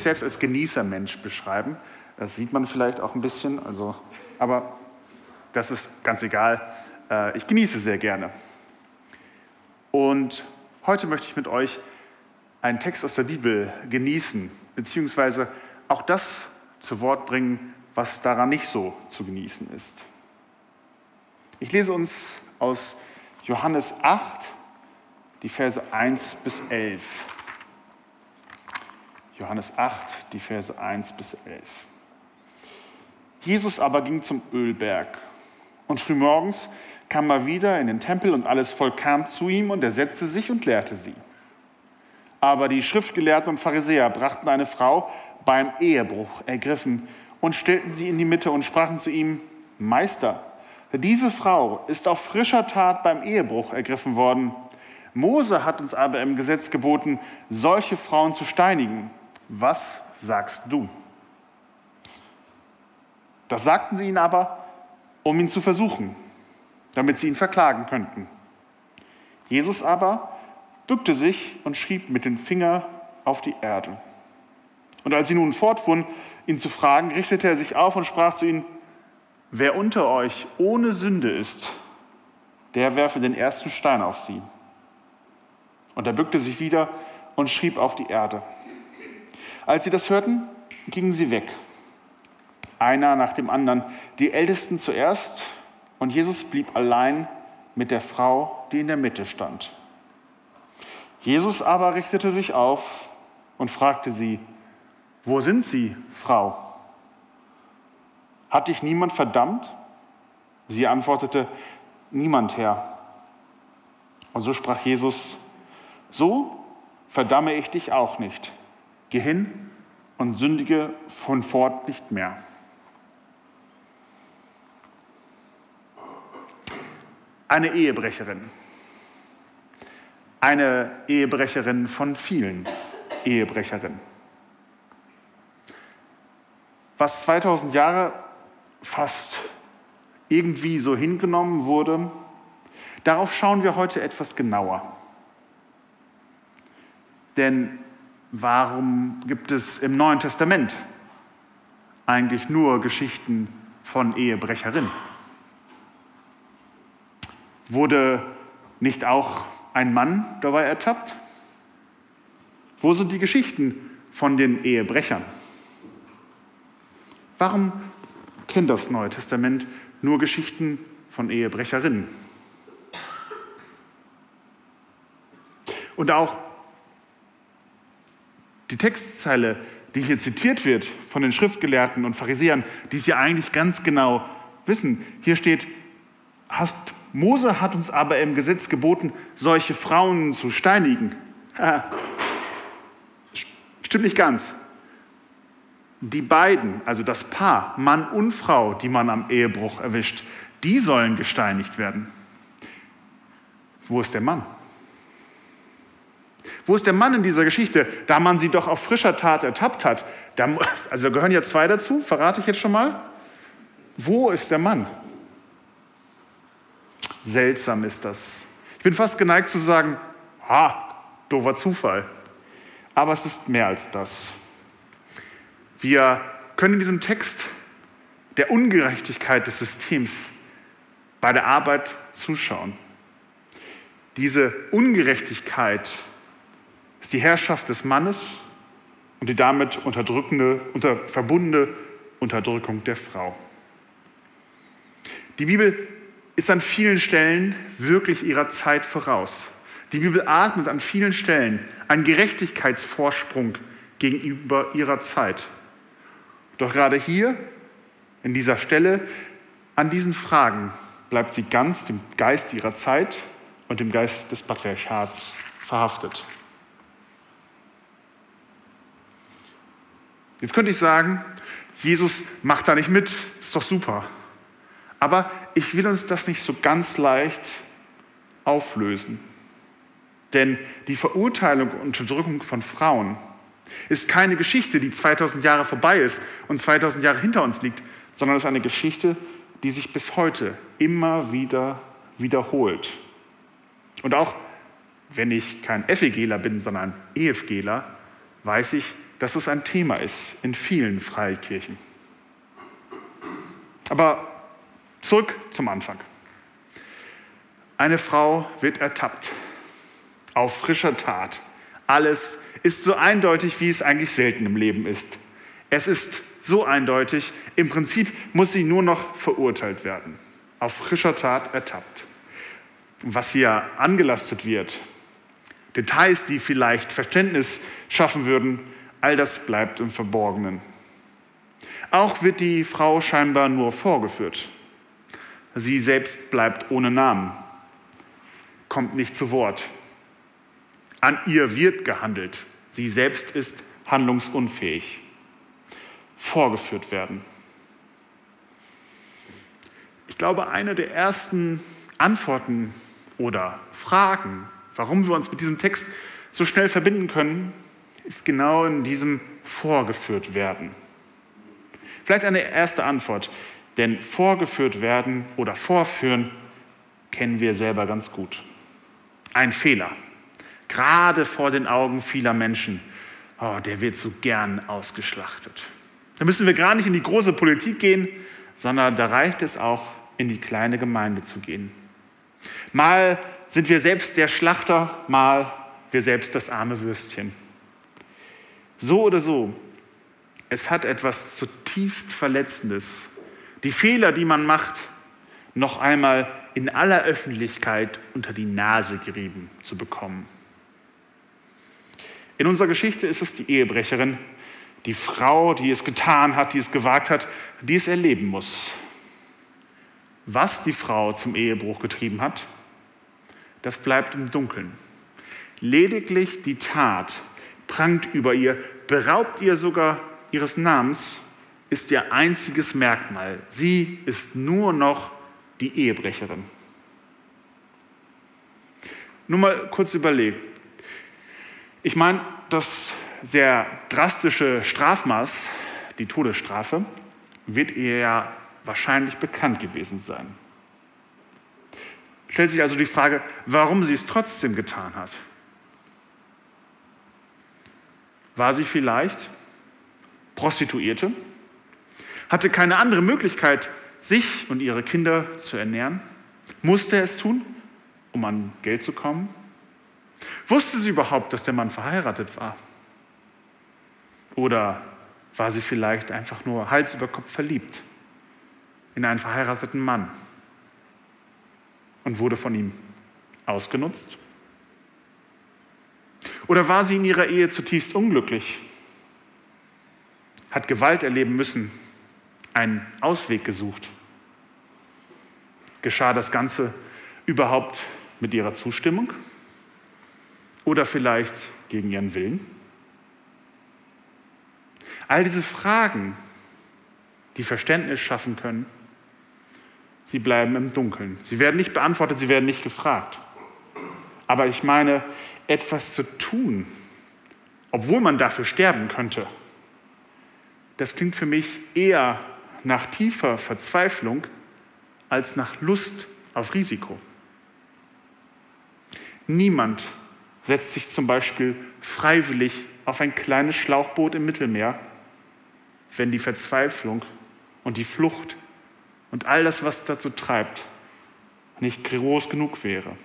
Mich selbst als Genießermensch beschreiben. Das sieht man vielleicht auch ein bisschen, also, aber das ist ganz egal. Äh, ich genieße sehr gerne. Und heute möchte ich mit euch einen Text aus der Bibel genießen, beziehungsweise auch das zu Wort bringen, was daran nicht so zu genießen ist. Ich lese uns aus Johannes 8 die Verse 1 bis 11. Johannes 8, die Verse 1 bis 11. Jesus aber ging zum Ölberg und frühmorgens kam er wieder in den Tempel und alles Volk kam zu ihm und er setzte sich und lehrte sie. Aber die Schriftgelehrten und Pharisäer brachten eine Frau beim Ehebruch ergriffen und stellten sie in die Mitte und sprachen zu ihm, Meister, diese Frau ist auf frischer Tat beim Ehebruch ergriffen worden. Mose hat uns aber im Gesetz geboten, solche Frauen zu steinigen. Was sagst du? Das sagten sie ihn aber, um ihn zu versuchen, damit sie ihn verklagen könnten. Jesus aber bückte sich und schrieb mit dem Finger auf die Erde. Und als sie nun fortfuhren, ihn zu fragen, richtete er sich auf und sprach zu ihnen, wer unter euch ohne Sünde ist, der werfe den ersten Stein auf sie. Und er bückte sich wieder und schrieb auf die Erde. Als sie das hörten, gingen sie weg, einer nach dem anderen, die Ältesten zuerst, und Jesus blieb allein mit der Frau, die in der Mitte stand. Jesus aber richtete sich auf und fragte sie, wo sind Sie, Frau? Hat dich niemand verdammt? Sie antwortete, niemand, Herr. Und so sprach Jesus, so verdamme ich dich auch nicht. Geh hin und sündige von fort nicht mehr. Eine Ehebrecherin. Eine Ehebrecherin von vielen Ehebrecherinnen. Was 2000 Jahre fast irgendwie so hingenommen wurde, darauf schauen wir heute etwas genauer. Denn warum gibt es im Neuen Testament eigentlich nur Geschichten von Ehebrecherinnen? Wurde nicht auch ein Mann dabei ertappt? Wo sind die Geschichten von den Ehebrechern? Warum kennt das Neue Testament nur Geschichten von Ehebrecherinnen? Und auch die Textzeile, die hier zitiert wird von den Schriftgelehrten und Pharisäern, die es ja eigentlich ganz genau wissen. Hier steht, hast, Mose hat uns aber im Gesetz geboten, solche Frauen zu steinigen. Stimmt nicht ganz. Die beiden, also das Paar, Mann und Frau, die man am Ehebruch erwischt, die sollen gesteinigt werden. Wo ist der Mann? Wo ist der Mann in dieser Geschichte, da man sie doch auf frischer Tat ertappt hat? Da, also da gehören ja zwei dazu, verrate ich jetzt schon mal. Wo ist der Mann? Seltsam ist das. Ich bin fast geneigt zu sagen, ha, doofer Zufall. Aber es ist mehr als das. Wir können in diesem Text der Ungerechtigkeit des Systems bei der Arbeit zuschauen. Diese Ungerechtigkeit ist die Herrschaft des Mannes und die damit unterdrückende, unter, verbundene Unterdrückung der Frau. Die Bibel ist an vielen Stellen wirklich ihrer Zeit voraus. Die Bibel atmet an vielen Stellen einen Gerechtigkeitsvorsprung gegenüber ihrer Zeit. Doch gerade hier, in dieser Stelle, an diesen Fragen bleibt sie ganz dem Geist ihrer Zeit und dem Geist des Patriarchats verhaftet. Jetzt könnte ich sagen, Jesus macht da nicht mit, ist doch super. Aber ich will uns das nicht so ganz leicht auflösen. Denn die Verurteilung und Unterdrückung von Frauen ist keine Geschichte, die 2000 Jahre vorbei ist und 2000 Jahre hinter uns liegt, sondern es ist eine Geschichte, die sich bis heute immer wieder wiederholt. Und auch wenn ich kein FEGler bin, sondern EFGler, weiß ich, dass es ein Thema ist in vielen Freikirchen. Aber zurück zum Anfang. Eine Frau wird ertappt auf frischer Tat. Alles ist so eindeutig, wie es eigentlich selten im Leben ist. Es ist so eindeutig, im Prinzip muss sie nur noch verurteilt werden. Auf frischer Tat ertappt. Was hier angelastet wird, Details, die vielleicht Verständnis schaffen würden, all das bleibt im Verborgenen. Auch wird die Frau scheinbar nur vorgeführt. Sie selbst bleibt ohne Namen, kommt nicht zu Wort. An ihr wird gehandelt. Sie selbst ist handlungsunfähig. Vorgeführt werden. Ich glaube, eine der ersten Antworten oder Fragen, warum wir uns mit diesem Text so schnell verbinden können, ist genau in diesem vorgeführt werden. Vielleicht eine erste Antwort, denn vorgeführt werden oder vorführen kennen wir selber ganz gut. Ein Fehler, gerade vor den Augen vieler Menschen, oh, der wird so gern ausgeschlachtet. Da müssen wir gar nicht in die große Politik gehen, sondern da reicht es auch, in die kleine Gemeinde zu gehen. Mal sind wir selbst der Schlachter, mal wir selbst das arme Würstchen. So oder so, es hat etwas zutiefst Verletzendes, die Fehler, die man macht, noch einmal in aller Öffentlichkeit unter die Nase gerieben zu bekommen. In unserer Geschichte ist es die Ehebrecherin, die Frau, die es getan hat, die es gewagt hat, die es erleben muss. Was die Frau zum Ehebruch getrieben hat, das bleibt im Dunkeln. Lediglich die Tat prangt über ihr, beraubt ihr sogar ihres Namens, ist ihr einziges Merkmal. Sie ist nur noch die Ehebrecherin. Nur mal kurz überlegt. Ich meine, das sehr drastische Strafmaß, die Todesstrafe, wird ihr ja wahrscheinlich bekannt gewesen sein. Stellt sich also die Frage, warum sie es trotzdem getan hat. War sie vielleicht Prostituierte? Hatte keine andere Möglichkeit, sich und ihre Kinder zu ernähren? Musste es tun, um an Geld zu kommen? Wusste sie überhaupt, dass der Mann verheiratet war? Oder war sie vielleicht einfach nur Hals über Kopf verliebt in einen verheirateten Mann und wurde von ihm ausgenutzt? Oder war sie in ihrer Ehe zutiefst unglücklich, hat Gewalt erleben müssen, einen Ausweg gesucht? Geschah das Ganze überhaupt mit ihrer Zustimmung oder vielleicht gegen ihren Willen? All diese Fragen, die Verständnis schaffen können, sie bleiben im Dunkeln. Sie werden nicht beantwortet, sie werden nicht gefragt. Aber ich meine, etwas zu tun, obwohl man dafür sterben könnte, das klingt für mich eher nach tiefer Verzweiflung als nach Lust auf Risiko. Niemand setzt sich zum Beispiel freiwillig auf ein kleines Schlauchboot im Mittelmeer, wenn die Verzweiflung und die Flucht und all das, was dazu treibt, nicht groß genug wäre.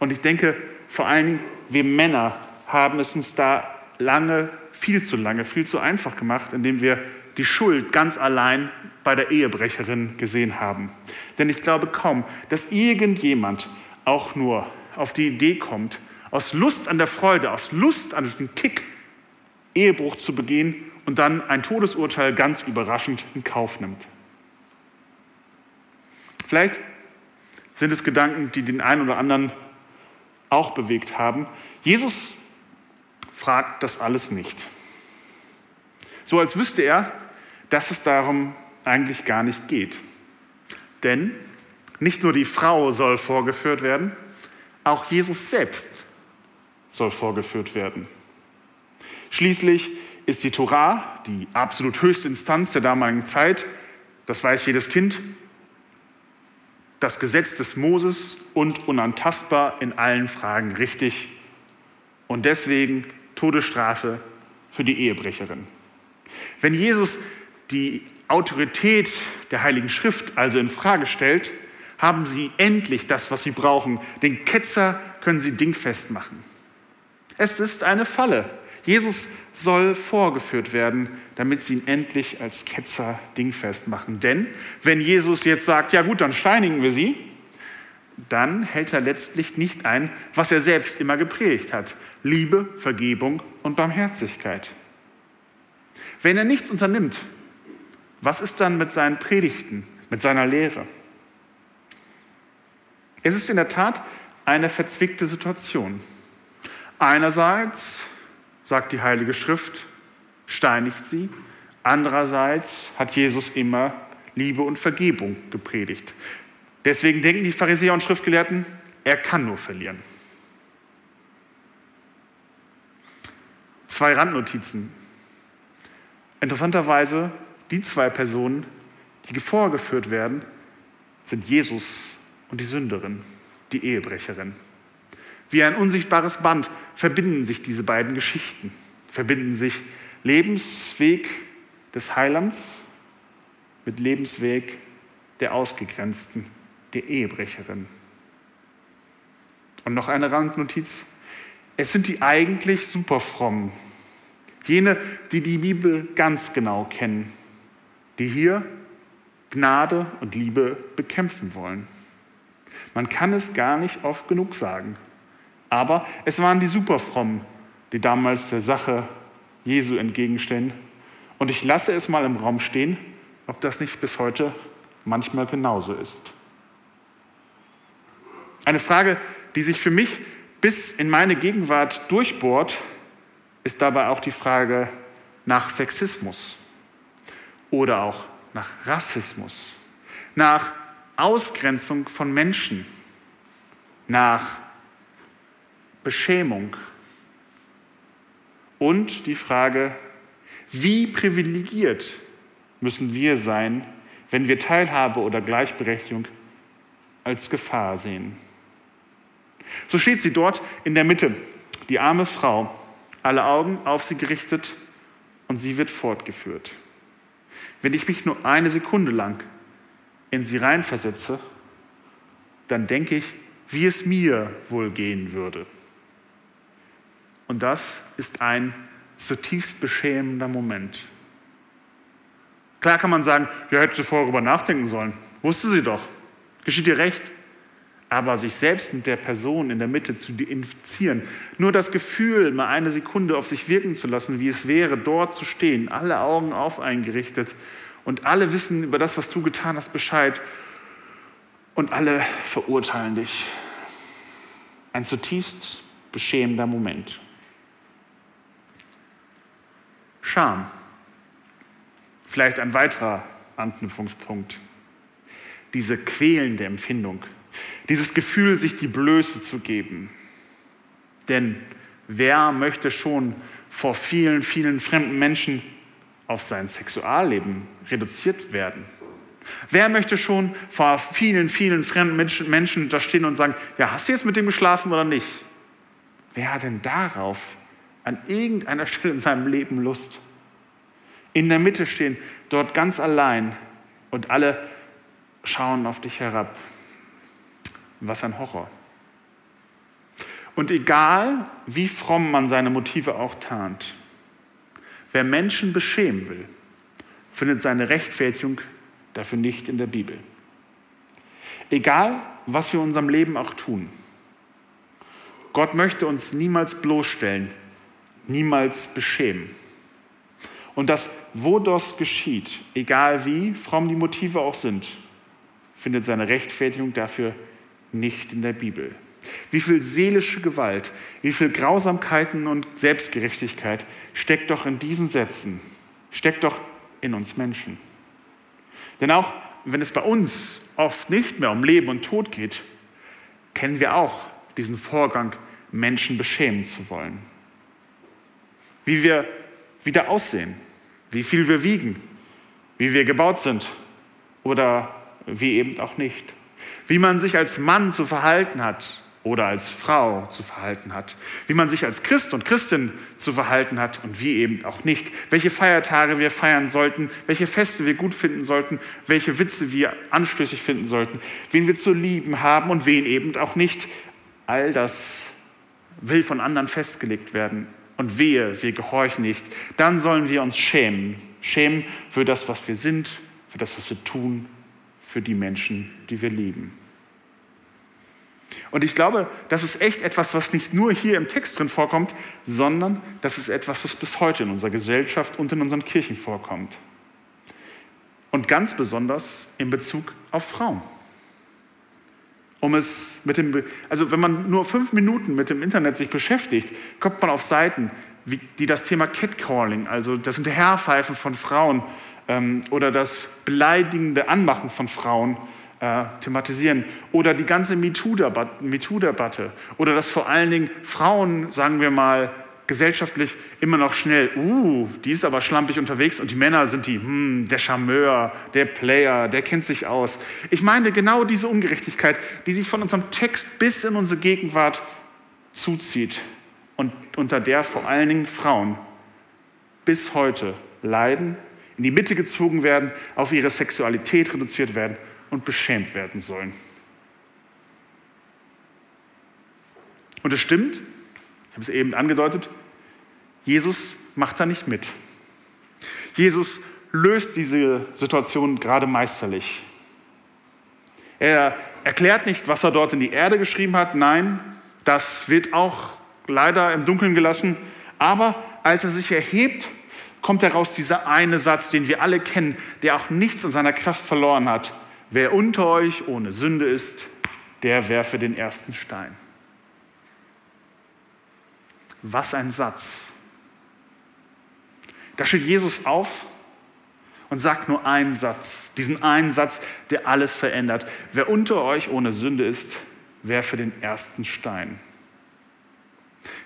Und ich denke, vor Dingen, wir Männer haben es uns da lange, viel zu lange, viel zu einfach gemacht, indem wir die Schuld ganz allein bei der Ehebrecherin gesehen haben. Denn ich glaube kaum, dass irgendjemand auch nur auf die Idee kommt, aus Lust an der Freude, aus Lust an den Kick, Ehebruch zu begehen und dann ein Todesurteil ganz überraschend in Kauf nimmt. Vielleicht sind es Gedanken, die den einen oder anderen auch bewegt haben. Jesus fragt das alles nicht. So als wüsste er, dass es darum eigentlich gar nicht geht. Denn nicht nur die Frau soll vorgeführt werden, auch Jesus selbst soll vorgeführt werden. Schließlich ist die Torah, die absolut höchste Instanz der damaligen Zeit, das weiß jedes Kind, das Gesetz des Moses und unantastbar in allen Fragen richtig und deswegen Todesstrafe für die Ehebrecherin. Wenn Jesus die Autorität der Heiligen Schrift also in Frage stellt, haben sie endlich das, was sie brauchen. Den Ketzer können sie dingfest machen. Es ist eine Falle. Jesus soll vorgeführt werden, damit sie ihn endlich als Ketzer dingfest machen. Denn wenn Jesus jetzt sagt, ja gut, dann steinigen wir sie, dann hält er letztlich nicht ein, was er selbst immer gepredigt hat. Liebe, Vergebung und Barmherzigkeit. Wenn er nichts unternimmt, was ist dann mit seinen Predigten, mit seiner Lehre? Es ist in der Tat eine verzwickte Situation. Einerseits sagt die Heilige Schrift, steinigt sie. Andererseits hat Jesus immer Liebe und Vergebung gepredigt. Deswegen denken die Pharisäer und Schriftgelehrten, er kann nur verlieren. Zwei Randnotizen. Interessanterweise, die zwei Personen, die vorgeführt werden, sind Jesus und die Sünderin, die Ehebrecherin. Wie ein unsichtbares Band verbinden sich diese beiden Geschichten, verbinden sich Lebensweg des Heilands mit Lebensweg der Ausgegrenzten, der Ehebrecherin. Und noch eine Randnotiz. Es sind die eigentlich superfrommen, jene, die die Bibel ganz genau kennen, die hier Gnade und Liebe bekämpfen wollen. Man kann es gar nicht oft genug sagen. Aber es waren die Superfrommen, die damals der Sache Jesu entgegenstehen. Und ich lasse es mal im Raum stehen, ob das nicht bis heute manchmal genauso ist. Eine Frage, die sich für mich bis in meine Gegenwart durchbohrt, ist dabei auch die Frage nach Sexismus oder auch nach Rassismus, nach Ausgrenzung von Menschen, nach Beschämung und die Frage, wie privilegiert müssen wir sein, wenn wir Teilhabe oder Gleichberechtigung als Gefahr sehen. So steht sie dort in der Mitte, die arme Frau, alle Augen auf sie gerichtet und sie wird fortgeführt. Wenn ich mich nur eine Sekunde lang in sie reinversetze, dann denke ich, wie es mir wohl gehen würde. Und das ist ein zutiefst beschämender Moment. Klar kann man sagen, ja, hätte sie vorher darüber nachdenken sollen. Wusste sie doch. Geschieht ihr recht. Aber sich selbst mit der Person in der Mitte zu infizieren, nur das Gefühl, mal eine Sekunde auf sich wirken zu lassen, wie es wäre, dort zu stehen, alle Augen auf eingerichtet und alle wissen über das, was du getan hast, Bescheid und alle verurteilen dich. Ein zutiefst beschämender Moment. Scham. Vielleicht ein weiterer Anknüpfungspunkt. Diese quälende Empfindung, dieses Gefühl, sich die Blöße zu geben. Denn wer möchte schon vor vielen, vielen fremden Menschen auf sein Sexualleben reduziert werden? Wer möchte schon vor vielen, vielen fremden Menschen da stehen und sagen, ja, hast du jetzt mit dem geschlafen oder nicht? Wer hat denn darauf an irgendeiner Stelle in seinem Leben Lust. In der Mitte stehen, dort ganz allein und alle schauen auf dich herab. Was ein Horror. Und egal, wie fromm man seine Motive auch tarnt, wer Menschen beschämen will, findet seine Rechtfertigung dafür nicht in der Bibel. Egal, was wir in unserem Leben auch tun, Gott möchte uns niemals bloßstellen, niemals beschämen. Und das, wo das geschieht, egal wie fromm die Motive auch sind, findet seine Rechtfertigung dafür nicht in der Bibel. Wie viel seelische Gewalt, wie viel Grausamkeiten und Selbstgerechtigkeit steckt doch in diesen Sätzen. steckt doch in uns Menschen. Denn auch wenn es bei uns oft nicht mehr um Leben und Tod geht, kennen wir auch diesen Vorgang, Menschen beschämen zu wollen. Wie wir wieder aussehen, wie viel wir wiegen, wie wir gebaut sind oder wie eben auch nicht. Wie man sich als Mann zu verhalten hat oder als Frau zu verhalten hat, wie man sich als Christ und Christin zu verhalten hat und wie eben auch nicht, welche Feiertage wir feiern sollten, welche Feste wir gut finden sollten, welche Witze wir anstößig finden sollten, wen wir zu lieben haben und wen eben auch nicht. All das will von anderen festgelegt werden und wehe, wir gehorchen nicht. Dann sollen wir uns schämen, schämen für das, was wir sind, für das, was wir tun, für die Menschen, die wir lieben. Und ich glaube, das ist echt etwas, was nicht nur hier im Text drin vorkommt, sondern das ist etwas, das bis heute in unserer Gesellschaft und in unseren Kirchen vorkommt. Und ganz besonders in Bezug auf Frauen. Um es mit dem, also wenn man nur fünf Minuten mit dem Internet sich beschäftigt, kommt man auf Seiten, wie, die das Thema Catcalling, also das Hinterherpfeifen von Frauen ähm, oder das beleidigende Anmachen von Frauen äh, thematisieren. Oder die ganze MeToo-Debatte. oder dass vor allen Dingen Frauen, sagen wir mal, gesellschaftlich immer noch schnell, uh, die ist aber schlampig unterwegs und die Männer sind die, hm, der Charmeur, der Player, der kennt sich aus. Ich meine genau diese Ungerechtigkeit, die sich von unserem Text bis in unsere Gegenwart zuzieht und unter der vor allen Dingen Frauen bis heute leiden, in die Mitte gezogen werden, auf ihre Sexualität reduziert werden und beschämt werden sollen. Und es stimmt, ich habe es eben angedeutet, Jesus macht da nicht mit. Jesus löst diese Situation gerade meisterlich. Er erklärt nicht, was er dort in die Erde geschrieben hat. Nein, das wird auch leider im Dunkeln gelassen. Aber als er sich erhebt, kommt heraus dieser eine Satz, den wir alle kennen, der auch nichts an seiner Kraft verloren hat. Wer unter euch ohne Sünde ist, der werfe den ersten Stein. Was ein Satz. Da steht Jesus auf und sagt nur einen Satz, diesen einen Satz, der alles verändert. Wer unter euch ohne Sünde ist, werfe den ersten Stein.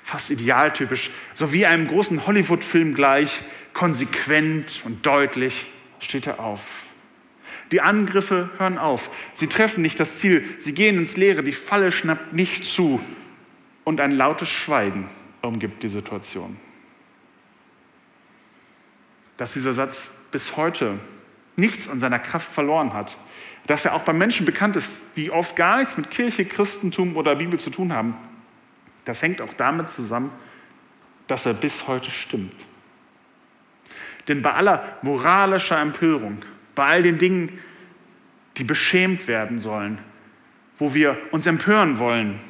Fast idealtypisch, so wie einem großen Hollywood-Film gleich, konsequent und deutlich steht er auf. Die Angriffe hören auf. Sie treffen nicht das Ziel. Sie gehen ins Leere. Die Falle schnappt nicht zu. Und ein lautes Schweigen umgibt die Situation. Dass dieser Satz bis heute nichts an seiner Kraft verloren hat. Dass er auch bei Menschen bekannt ist, die oft gar nichts mit Kirche, Christentum oder Bibel zu tun haben. Das hängt auch damit zusammen, dass er bis heute stimmt. Denn bei aller moralischer Empörung, bei all den Dingen, die beschämt werden sollen, wo wir uns empören wollen.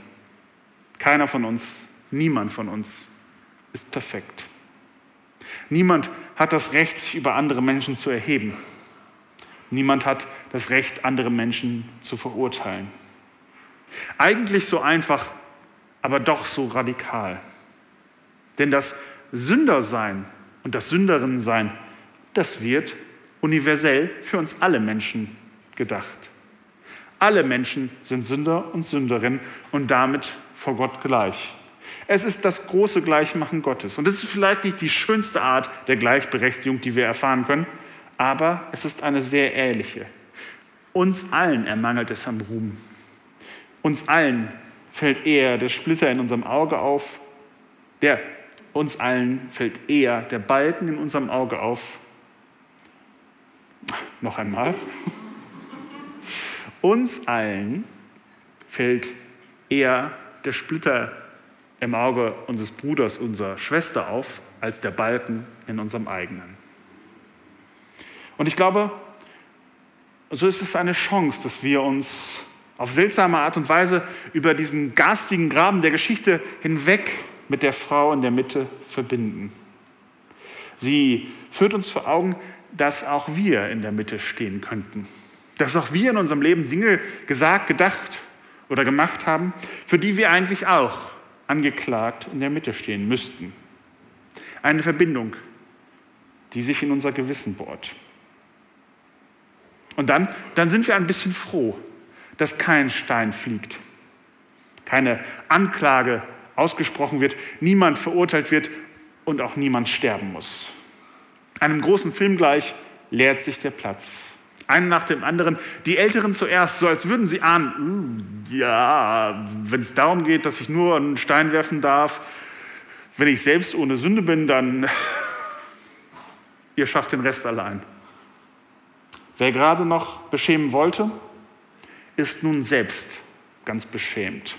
Keiner von uns, niemand von uns ist perfekt. Niemand hat das Recht, sich über andere Menschen zu erheben. Niemand hat das Recht, andere Menschen zu verurteilen. Eigentlich so einfach, aber doch so radikal. Denn das Sündersein und das Sünderinsein, das wird universell für uns alle Menschen gedacht. Alle Menschen sind Sünder und Sünderinnen und damit vor Gott gleich. Es ist das große Gleichmachen Gottes. Und es ist vielleicht nicht die schönste Art der Gleichberechtigung, die wir erfahren können, aber es ist eine sehr ähnliche. Uns allen ermangelt es am Ruhm. Uns allen fällt eher der Splitter in unserem Auge auf, der uns allen fällt eher der Balken in unserem Auge auf, noch einmal. Uns allen fällt eher der Splitter im Auge unseres Bruders, unserer Schwester auf, als der Balken in unserem eigenen. Und ich glaube, so ist es eine Chance, dass wir uns auf seltsame Art und Weise über diesen garstigen Graben der Geschichte hinweg mit der Frau in der Mitte verbinden. Sie führt uns vor Augen, dass auch wir in der Mitte stehen könnten. Dass auch wir in unserem Leben Dinge gesagt, gedacht oder gemacht haben, für die wir eigentlich auch angeklagt in der Mitte stehen müssten. Eine Verbindung, die sich in unser Gewissen bohrt. Und dann, dann sind wir ein bisschen froh, dass kein Stein fliegt, keine Anklage ausgesprochen wird, niemand verurteilt wird und auch niemand sterben muss. Einem großen Film gleich leert sich der Platz. Einen nach dem anderen, die Älteren zuerst, so als würden sie ahnen, uh, ja, wenn es darum geht, dass ich nur einen Stein werfen darf, wenn ich selbst ohne Sünde bin, dann ihr schafft den Rest allein. Wer gerade noch beschämen wollte, ist nun selbst ganz beschämt.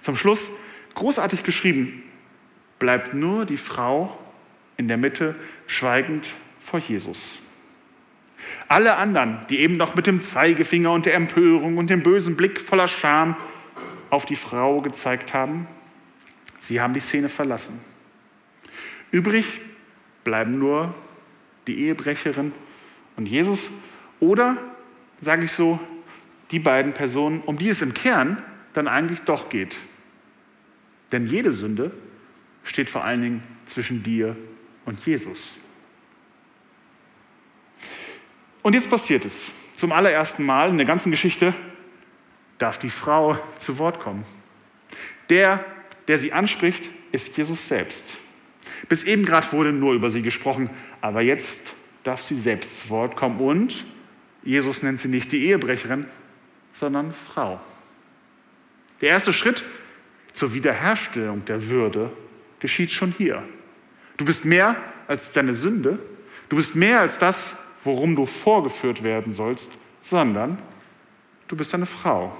Zum Schluss, großartig geschrieben, bleibt nur die Frau in der Mitte schweigend vor Jesus. Alle anderen, die eben noch mit dem Zeigefinger und der Empörung und dem bösen Blick voller Scham auf die Frau gezeigt haben, sie haben die Szene verlassen. Übrig bleiben nur die Ehebrecherin und Jesus oder, sage ich so, die beiden Personen, um die es im Kern dann eigentlich doch geht. Denn jede Sünde steht vor allen Dingen zwischen dir und Jesus. Und jetzt passiert es. Zum allerersten Mal in der ganzen Geschichte darf die Frau zu Wort kommen. Der, der sie anspricht, ist Jesus selbst. Bis eben gerade wurde nur über sie gesprochen, aber jetzt darf sie selbst zu Wort kommen und Jesus nennt sie nicht die Ehebrecherin, sondern Frau. Der erste Schritt zur Wiederherstellung der Würde geschieht schon hier. Du bist mehr als deine Sünde, du bist mehr als das, worum du vorgeführt werden sollst, sondern du bist eine Frau.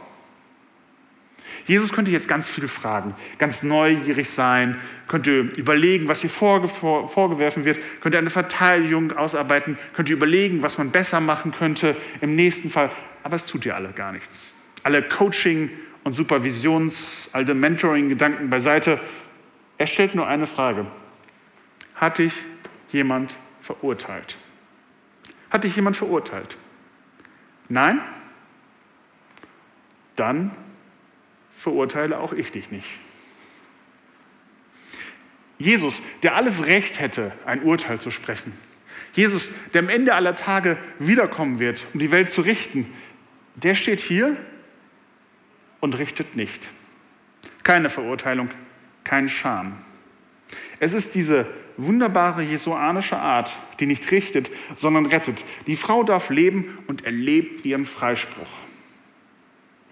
Jesus könnte jetzt ganz viele fragen, ganz neugierig sein, könnte überlegen, was hier vorge vorgeworfen wird, könnte eine Verteidigung ausarbeiten, könnte überlegen, was man besser machen könnte im nächsten Fall. Aber es tut ja alle gar nichts. Alle Coaching- und Supervisions-, alte Mentoring-Gedanken beiseite. Er stellt nur eine Frage. Hat dich jemand verurteilt? Hat dich jemand verurteilt? Nein? Dann verurteile auch ich dich nicht. Jesus, der alles Recht hätte, ein Urteil zu sprechen. Jesus, der am Ende aller Tage wiederkommen wird, um die Welt zu richten, der steht hier und richtet nicht. Keine Verurteilung, kein Scham. Es ist diese wunderbare jesuanische Art, die nicht richtet, sondern rettet. Die Frau darf leben und erlebt ihren Freispruch.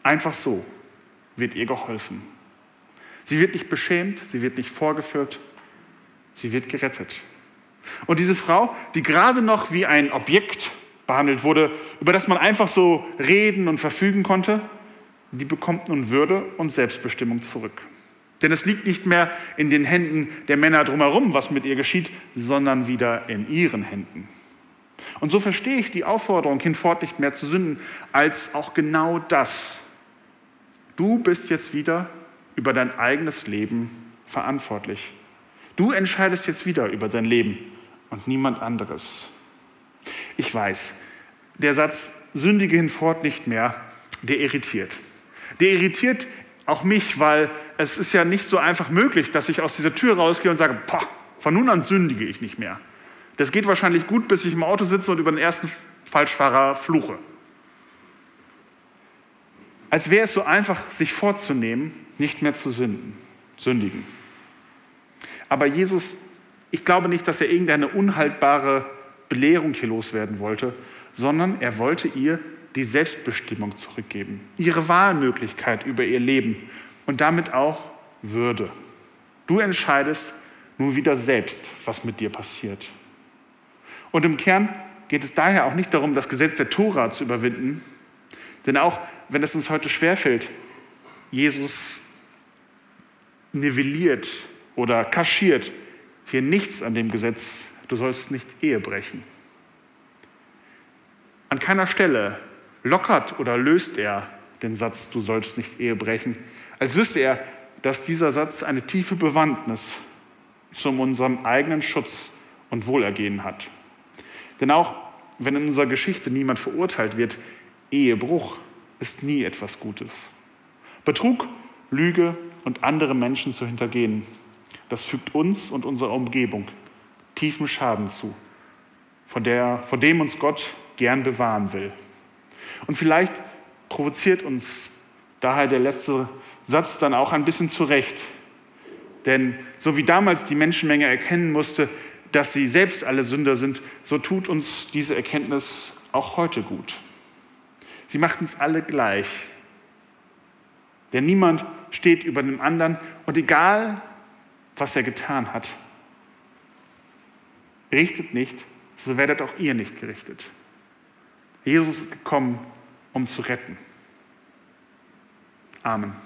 Einfach so wird ihr geholfen. Sie wird nicht beschämt, sie wird nicht vorgeführt, sie wird gerettet. Und diese Frau, die gerade noch wie ein Objekt behandelt wurde, über das man einfach so reden und verfügen konnte, die bekommt nun Würde und Selbstbestimmung zurück. Denn es liegt nicht mehr in den Händen der Männer drumherum, was mit ihr geschieht, sondern wieder in ihren Händen. Und so verstehe ich die Aufforderung, hinfort nicht mehr zu sünden, als auch genau das. Du bist jetzt wieder über dein eigenes Leben verantwortlich. Du entscheidest jetzt wieder über dein Leben und niemand anderes. Ich weiß, der Satz sündige hinfort nicht mehr, der irritiert. Der irritiert auch mich, weil es ist ja nicht so einfach möglich, dass ich aus dieser Tür rausgehe und sage, Poh, von nun an sündige ich nicht mehr. Das geht wahrscheinlich gut, bis ich im Auto sitze und über den ersten Falschfahrer fluche. Als wäre es so einfach, sich vorzunehmen, nicht mehr zu sünden, sündigen. Aber Jesus, ich glaube nicht, dass er irgendeine unhaltbare Belehrung hier loswerden wollte, sondern er wollte ihr die Selbstbestimmung zurückgeben, ihre Wahlmöglichkeit über ihr Leben und damit auch Würde. Du entscheidest nun wieder selbst, was mit dir passiert. Und im Kern geht es daher auch nicht darum, das Gesetz der Tora zu überwinden, denn auch wenn es uns heute schwerfällt, Jesus nivelliert oder kaschiert hier nichts an dem Gesetz, du sollst nicht Ehe brechen. An keiner Stelle lockert oder löst er den Satz, du sollst nicht Ehe brechen, als wüsste er, dass dieser Satz eine tiefe Bewandtnis zu unserem eigenen Schutz und Wohlergehen hat. Denn auch wenn in unserer Geschichte niemand verurteilt wird, Ehebruch ist nie etwas Gutes. Betrug, Lüge und andere Menschen zu hintergehen, das fügt uns und unserer Umgebung tiefen Schaden zu, von, der, von dem uns Gott gern bewahren will. Und vielleicht provoziert uns daher der letzte Satz dann auch ein bisschen zurecht. Denn so wie damals die Menschenmenge erkennen musste, dass sie selbst alle Sünder sind, so tut uns diese Erkenntnis auch heute gut. Sie macht uns alle gleich. Denn niemand steht über dem anderen und egal, was er getan hat, richtet nicht, so werdet auch ihr nicht gerichtet. Jesus ist gekommen, um zu retten. Amen.